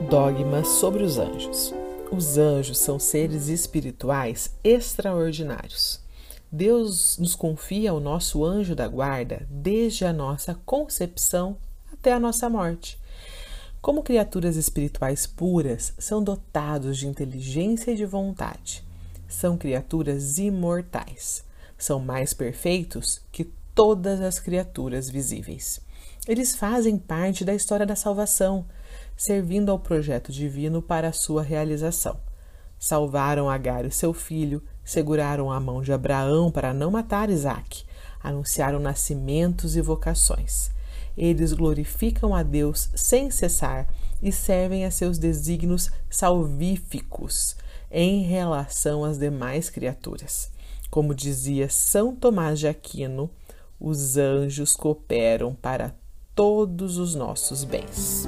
Dogmas sobre os anjos. Os anjos são seres espirituais extraordinários. Deus nos confia o nosso anjo da guarda desde a nossa concepção até a nossa morte. Como criaturas espirituais puras, são dotados de inteligência e de vontade. São criaturas imortais. São mais perfeitos que todas as criaturas visíveis. Eles fazem parte da história da salvação, servindo ao projeto divino para a sua realização. Salvaram Agar e seu filho, seguraram a mão de Abraão para não matar Isaac, anunciaram nascimentos e vocações. Eles glorificam a Deus sem cessar e servem a seus desígnios salvíficos em relação às demais criaturas. Como dizia São Tomás de Aquino, os anjos cooperam para todos os nossos bens.